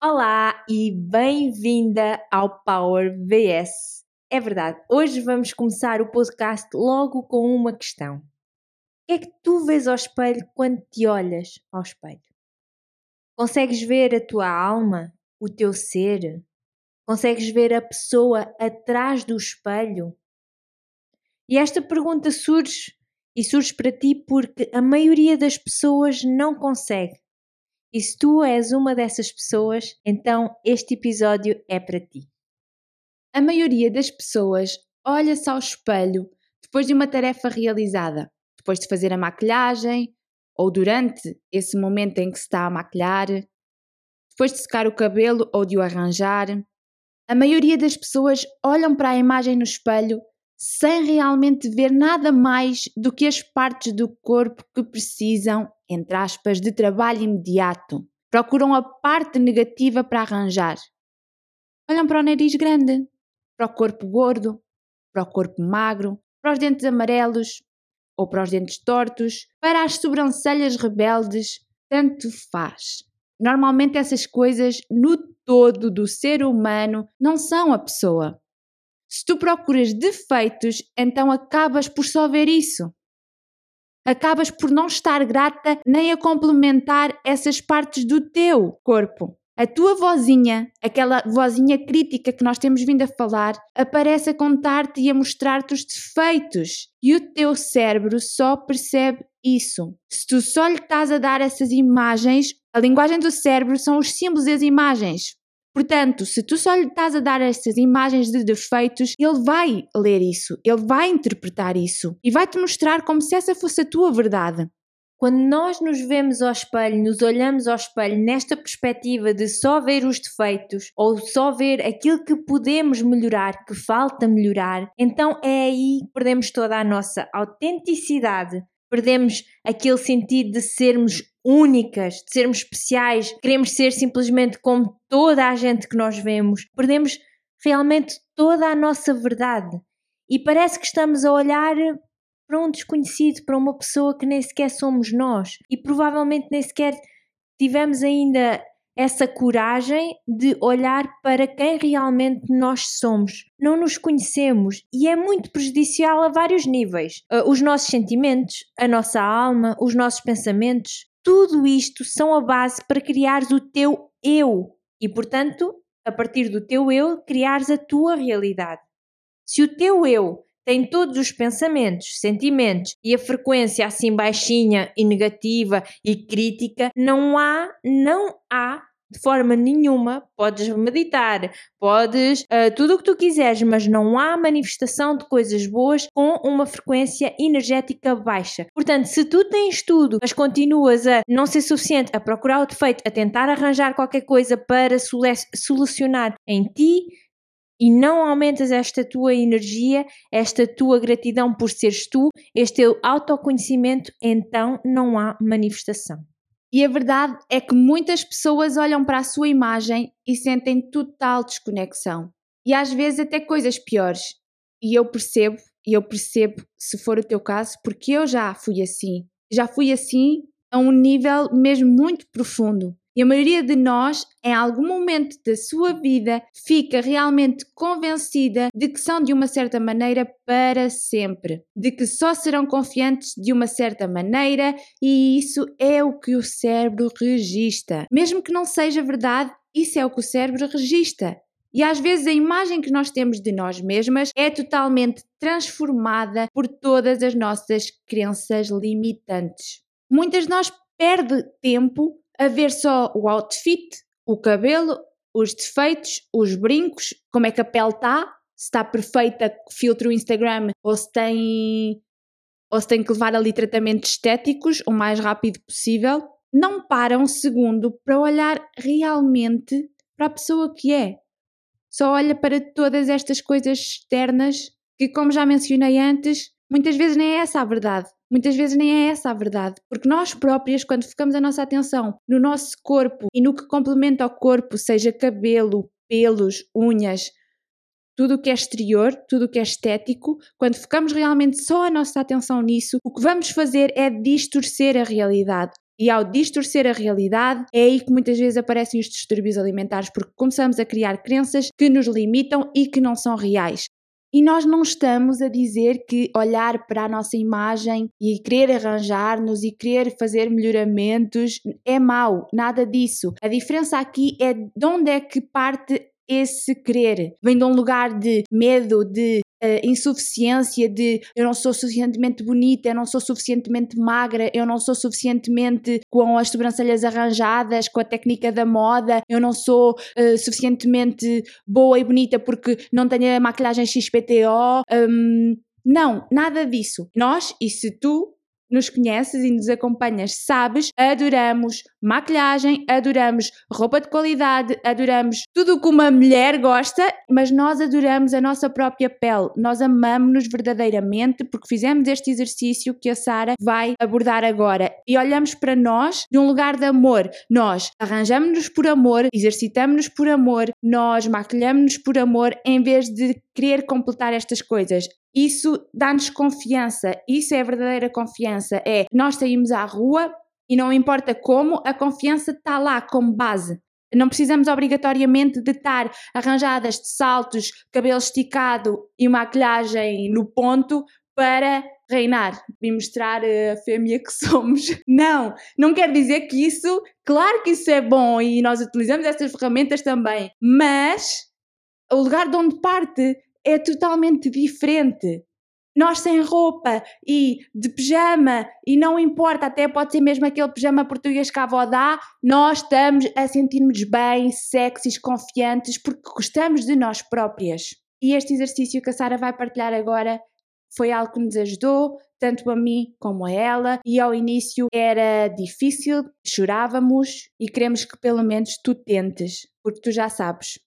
Olá e bem-vinda ao Power VS. É verdade, hoje vamos começar o podcast logo com uma questão. O que é que tu vês ao espelho quando te olhas ao espelho? Consegues ver a tua alma, o teu ser? Consegues ver a pessoa atrás do espelho? E esta pergunta surge e surge para ti porque a maioria das pessoas não consegue e se tu és uma dessas pessoas, então este episódio é para ti. A maioria das pessoas olha-se ao espelho depois de uma tarefa realizada, depois de fazer a maquilhagem ou durante esse momento em que se está a maquilhar, depois de secar o cabelo ou de o arranjar. A maioria das pessoas olham para a imagem no espelho sem realmente ver nada mais do que as partes do corpo que precisam, entre aspas, de trabalho imediato. Procuram a parte negativa para arranjar. Olham para o nariz grande, para o corpo gordo, para o corpo magro, para os dentes amarelos ou para os dentes tortos, para as sobrancelhas rebeldes, tanto faz. Normalmente essas coisas no todo do ser humano não são a pessoa, se tu procuras defeitos, então acabas por só ver isso. Acabas por não estar grata nem a complementar essas partes do teu corpo. A tua vozinha, aquela vozinha crítica que nós temos vindo a falar, aparece a contar-te e a mostrar-te os defeitos. E o teu cérebro só percebe isso. Se tu só lhe estás a dar essas imagens, a linguagem do cérebro são os símbolos e as imagens. Portanto, se tu só lhe estás a dar essas imagens de defeitos, ele vai ler isso, ele vai interpretar isso e vai-te mostrar como se essa fosse a tua verdade. Quando nós nos vemos ao espelho, nos olhamos ao espelho nesta perspectiva de só ver os defeitos ou só ver aquilo que podemos melhorar, que falta melhorar, então é aí que perdemos toda a nossa autenticidade, perdemos aquele sentido de sermos únicas, de sermos especiais, queremos ser simplesmente como toda a gente que nós vemos, perdemos realmente toda a nossa verdade. E parece que estamos a olhar para um desconhecido, para uma pessoa que nem sequer somos nós e provavelmente nem sequer tivemos ainda essa coragem de olhar para quem realmente nós somos. Não nos conhecemos e é muito prejudicial a vários níveis. Uh, os nossos sentimentos, a nossa alma, os nossos pensamentos, tudo isto são a base para criares o teu eu e, portanto, a partir do teu eu, criares a tua realidade. Se o teu eu tem todos os pensamentos, sentimentos e a frequência assim baixinha e negativa e crítica, não há, não há de forma nenhuma, podes meditar, podes uh, tudo o que tu quiseres, mas não há manifestação de coisas boas com uma frequência energética baixa. Portanto, se tu tens tudo, mas continuas a não ser suficiente, a procurar o defeito, a tentar arranjar qualquer coisa para solucionar em ti, e não aumentas esta tua energia, esta tua gratidão por seres tu, este teu autoconhecimento, então não há manifestação. E a verdade é que muitas pessoas olham para a sua imagem e sentem total desconexão. E às vezes até coisas piores. E eu percebo, e eu percebo se for o teu caso, porque eu já fui assim. Já fui assim a um nível mesmo muito profundo. E a maioria de nós, em algum momento da sua vida, fica realmente convencida de que são de uma certa maneira para sempre, de que só serão confiantes de uma certa maneira e isso é o que o cérebro registra. Mesmo que não seja verdade, isso é o que o cérebro registra. E às vezes a imagem que nós temos de nós mesmas é totalmente transformada por todas as nossas crenças limitantes. Muitas de nós perdem tempo a ver só o outfit, o cabelo, os defeitos, os brincos, como é que a pele está, se está perfeita, filtro o Instagram ou se tem ou se tem que levar ali tratamentos estéticos o mais rápido possível, não para um segundo para olhar realmente para a pessoa que é. Só olha para todas estas coisas externas que, como já mencionei antes, muitas vezes nem é essa a verdade. Muitas vezes nem é essa a verdade, porque nós próprias, quando focamos a nossa atenção no nosso corpo e no que complementa ao corpo, seja cabelo, pelos, unhas, tudo o que é exterior, tudo o que é estético, quando focamos realmente só a nossa atenção nisso, o que vamos fazer é distorcer a realidade. E ao distorcer a realidade, é aí que muitas vezes aparecem os distúrbios alimentares, porque começamos a criar crenças que nos limitam e que não são reais. E nós não estamos a dizer que olhar para a nossa imagem e querer arranjar-nos e querer fazer melhoramentos é mau, nada disso. A diferença aqui é de onde é que parte esse querer. Vem de um lugar de medo, de uh, insuficiência, de eu não sou suficientemente bonita, eu não sou suficientemente magra, eu não sou suficientemente com as sobrancelhas arranjadas, com a técnica da moda, eu não sou uh, suficientemente boa e bonita porque não tenho a maquilhagem XPTO. Um, não, nada disso. Nós, e se tu nos conheces e nos acompanhas, sabes, adoramos maquilhagem, adoramos roupa de qualidade, adoramos tudo o que uma mulher gosta, mas nós adoramos a nossa própria pele. Nós amamos-nos verdadeiramente porque fizemos este exercício que a Sara vai abordar agora e olhamos para nós de um lugar de amor. Nós arranjamos-nos por amor, exercitamos-nos por amor, nós maquilhamos-nos por amor em vez de querer completar estas coisas. Isso dá-nos confiança, isso é verdadeira confiança. É nós saímos à rua e não importa como, a confiança está lá como base. Não precisamos obrigatoriamente de estar arranjadas de saltos, cabelo esticado e maquilhagem no ponto para reinar e mostrar a fêmea que somos. Não, não quer dizer que isso, claro que isso é bom e nós utilizamos essas ferramentas também, mas o lugar de onde parte é totalmente diferente. Nós sem roupa e de pijama, e não importa, até pode ser mesmo aquele pijama português que a avó dá, nós estamos a sentir-nos bem, sexys, confiantes, porque gostamos de nós próprias. E este exercício que a Sara vai partilhar agora foi algo que nos ajudou, tanto a mim como a ela, e ao início era difícil, chorávamos e queremos que pelo menos tu tentes, porque tu já sabes,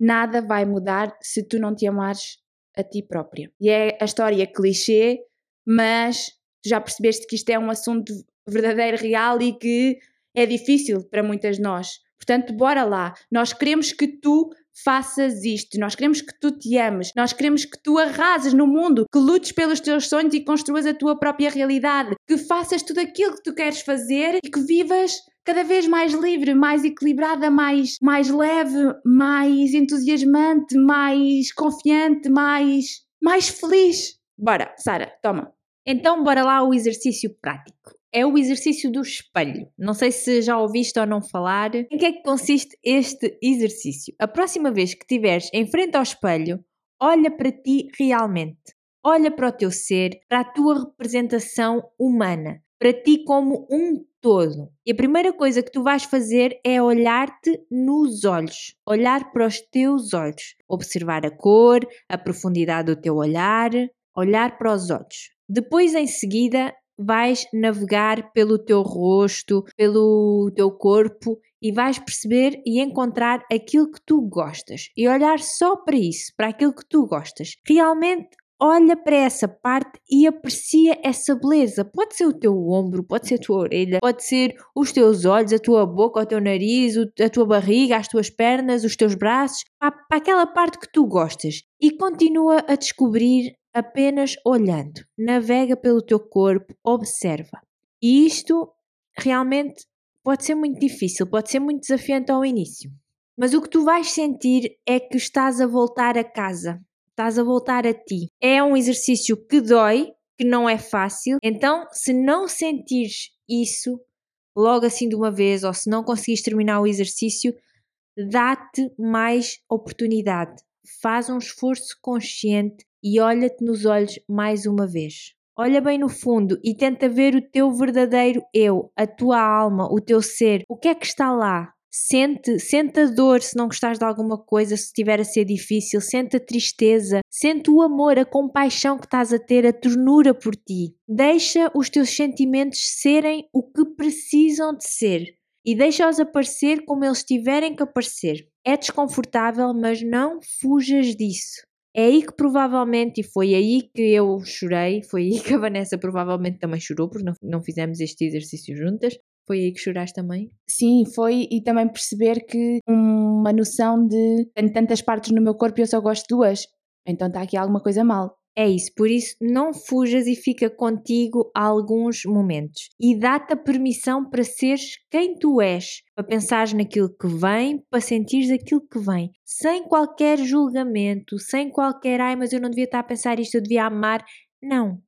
nada vai mudar se tu não te amares a ti própria. E é a história clichê, mas tu já percebeste que isto é um assunto verdadeiro, real e que é difícil para muitas de nós. Portanto, bora lá. Nós queremos que tu faças isto. Nós queremos que tu te ames. Nós queremos que tu arrases no mundo, que lutes pelos teus sonhos e construas a tua própria realidade, que faças tudo aquilo que tu queres fazer e que vivas cada vez mais livre, mais equilibrada, mais, mais leve, mais entusiasmante, mais confiante, mais, mais feliz. Bora, Sara, toma. Então, bora lá o exercício prático. É o exercício do espelho. Não sei se já ouviste ou não falar. Em que é que consiste este exercício? A próxima vez que estiveres em frente ao espelho, olha para ti realmente. Olha para o teu ser, para a tua representação humana, para ti como um todo. E a primeira coisa que tu vais fazer é olhar-te nos olhos, olhar para os teus olhos, observar a cor, a profundidade do teu olhar, olhar para os olhos. Depois, em seguida, vais navegar pelo teu rosto, pelo teu corpo e vais perceber e encontrar aquilo que tu gostas e olhar só para isso, para aquilo que tu gostas. Realmente olha para essa parte e aprecia essa beleza. Pode ser o teu ombro, pode ser a tua orelha, pode ser os teus olhos, a tua boca, o teu nariz, a tua barriga, as tuas pernas, os teus braços, para, aquela parte que tu gostas. E continua a descobrir apenas olhando. Navega pelo teu corpo, observa. E isto realmente pode ser muito difícil, pode ser muito desafiante ao início. Mas o que tu vais sentir é que estás a voltar a casa, estás a voltar a ti. É um exercício que dói, que não é fácil. Então, se não sentires isso logo assim de uma vez, ou se não conseguires terminar o exercício, dá-te mais oportunidade. Faz um esforço consciente e olha-te nos olhos mais uma vez. Olha bem no fundo e tenta ver o teu verdadeiro eu, a tua alma, o teu ser. O que é que está lá? Sente, sente a dor se não gostares de alguma coisa, se estiver a ser difícil, sente a tristeza, sente o amor, a compaixão que estás a ter, a ternura por ti. Deixa os teus sentimentos serem o que precisam de ser e deixa-os aparecer como eles tiverem que aparecer. É desconfortável, mas não fujas disso. É aí que provavelmente, e foi aí que eu chorei, foi aí que a Vanessa provavelmente também chorou, porque não, não fizemos este exercício juntas. Foi aí que choraste também? Sim, foi e também perceber que uma noção de tenho tantas partes no meu corpo e eu só gosto de duas, então está aqui alguma coisa mal. É isso, por isso não fujas e fica contigo alguns momentos. E dá-te a permissão para seres quem tu és, para pensares naquilo que vem, para sentires aquilo que vem, sem qualquer julgamento, sem qualquer ai, mas eu não devia estar a pensar isto, eu devia amar. Não.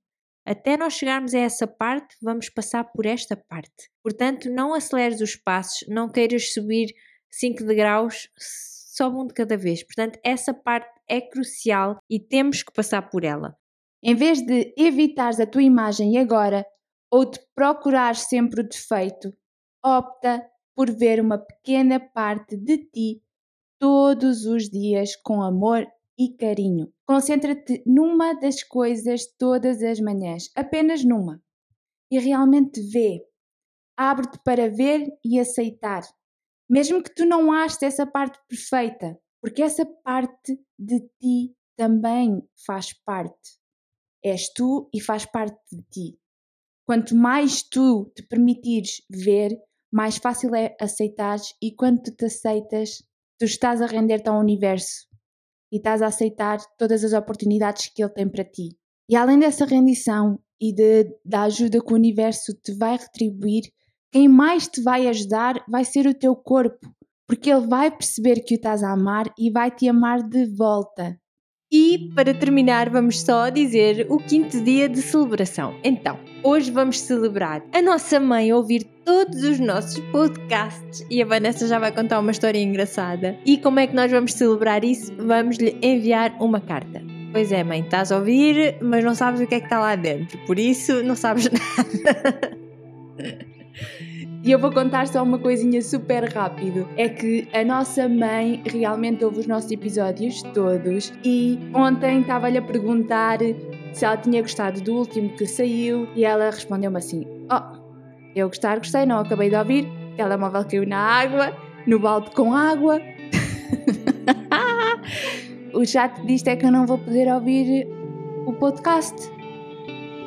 Até nós chegarmos a essa parte, vamos passar por esta parte. Portanto, não aceleres os passos, não queiras subir 5 degraus, sobe um de cada vez. Portanto, essa parte é crucial e temos que passar por ela. Em vez de evitares a tua imagem agora ou de procurar sempre o defeito, opta por ver uma pequena parte de ti todos os dias com amor e carinho. Concentra-te numa das coisas todas as manhãs, apenas numa. E realmente vê. Abre-te para ver e aceitar. Mesmo que tu não aches essa parte perfeita, porque essa parte de ti também faz parte. És tu e faz parte de ti. Quanto mais tu te permitires ver, mais fácil é aceitar e quando tu te aceitas, tu estás a render-te ao universo e estás a aceitar todas as oportunidades que ele tem para ti. E além dessa rendição e de, da ajuda que o universo te vai retribuir, quem mais te vai ajudar vai ser o teu corpo, porque ele vai perceber que o estás a amar e vai te amar de volta. E para terminar, vamos só dizer o quinto dia de celebração. Então, hoje vamos celebrar a nossa mãe ouvir todos os nossos podcasts e a Vanessa já vai contar uma história engraçada. E como é que nós vamos celebrar isso? Vamos lhe enviar uma carta. Pois é, mãe, estás a ouvir, mas não sabes o que é que está lá dentro, por isso não sabes nada. E eu vou contar só uma coisinha super rápido. É que a nossa mãe realmente ouve os nossos episódios todos e ontem estava-lhe a perguntar se ela tinha gostado do último que saiu e ela respondeu-me assim: Oh, eu gostar, gostei, não acabei de ouvir. O telemóvel caiu na água, no balde com água. o chato disto é que eu não vou poder ouvir o podcast.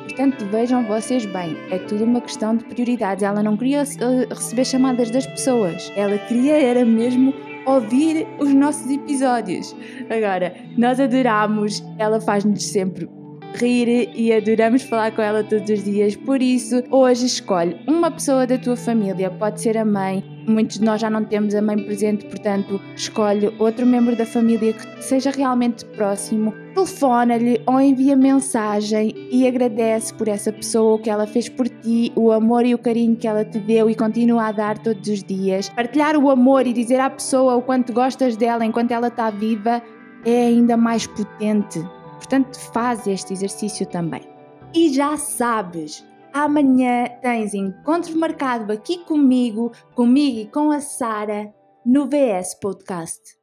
Portanto, vejam vocês bem, é tudo uma questão de prioridades. Ela não queria uh, receber chamadas das pessoas, ela queria era mesmo ouvir os nossos episódios. Agora, nós adoramos, ela faz-nos sempre rir e adoramos falar com ela todos os dias. Por isso, hoje escolhe uma pessoa da tua família, pode ser a mãe. Muitos de nós já não temos a mãe presente, portanto, escolhe outro membro da família que seja realmente próximo. Telefona-lhe ou envia mensagem e agradece por essa pessoa o que ela fez por ti, o amor e o carinho que ela te deu e continua a dar todos os dias. Partilhar o amor e dizer à pessoa o quanto gostas dela enquanto ela está viva é ainda mais potente. Portanto, faz este exercício também. E já sabes, amanhã tens encontro marcado aqui comigo, comigo e com a Sara no VS Podcast.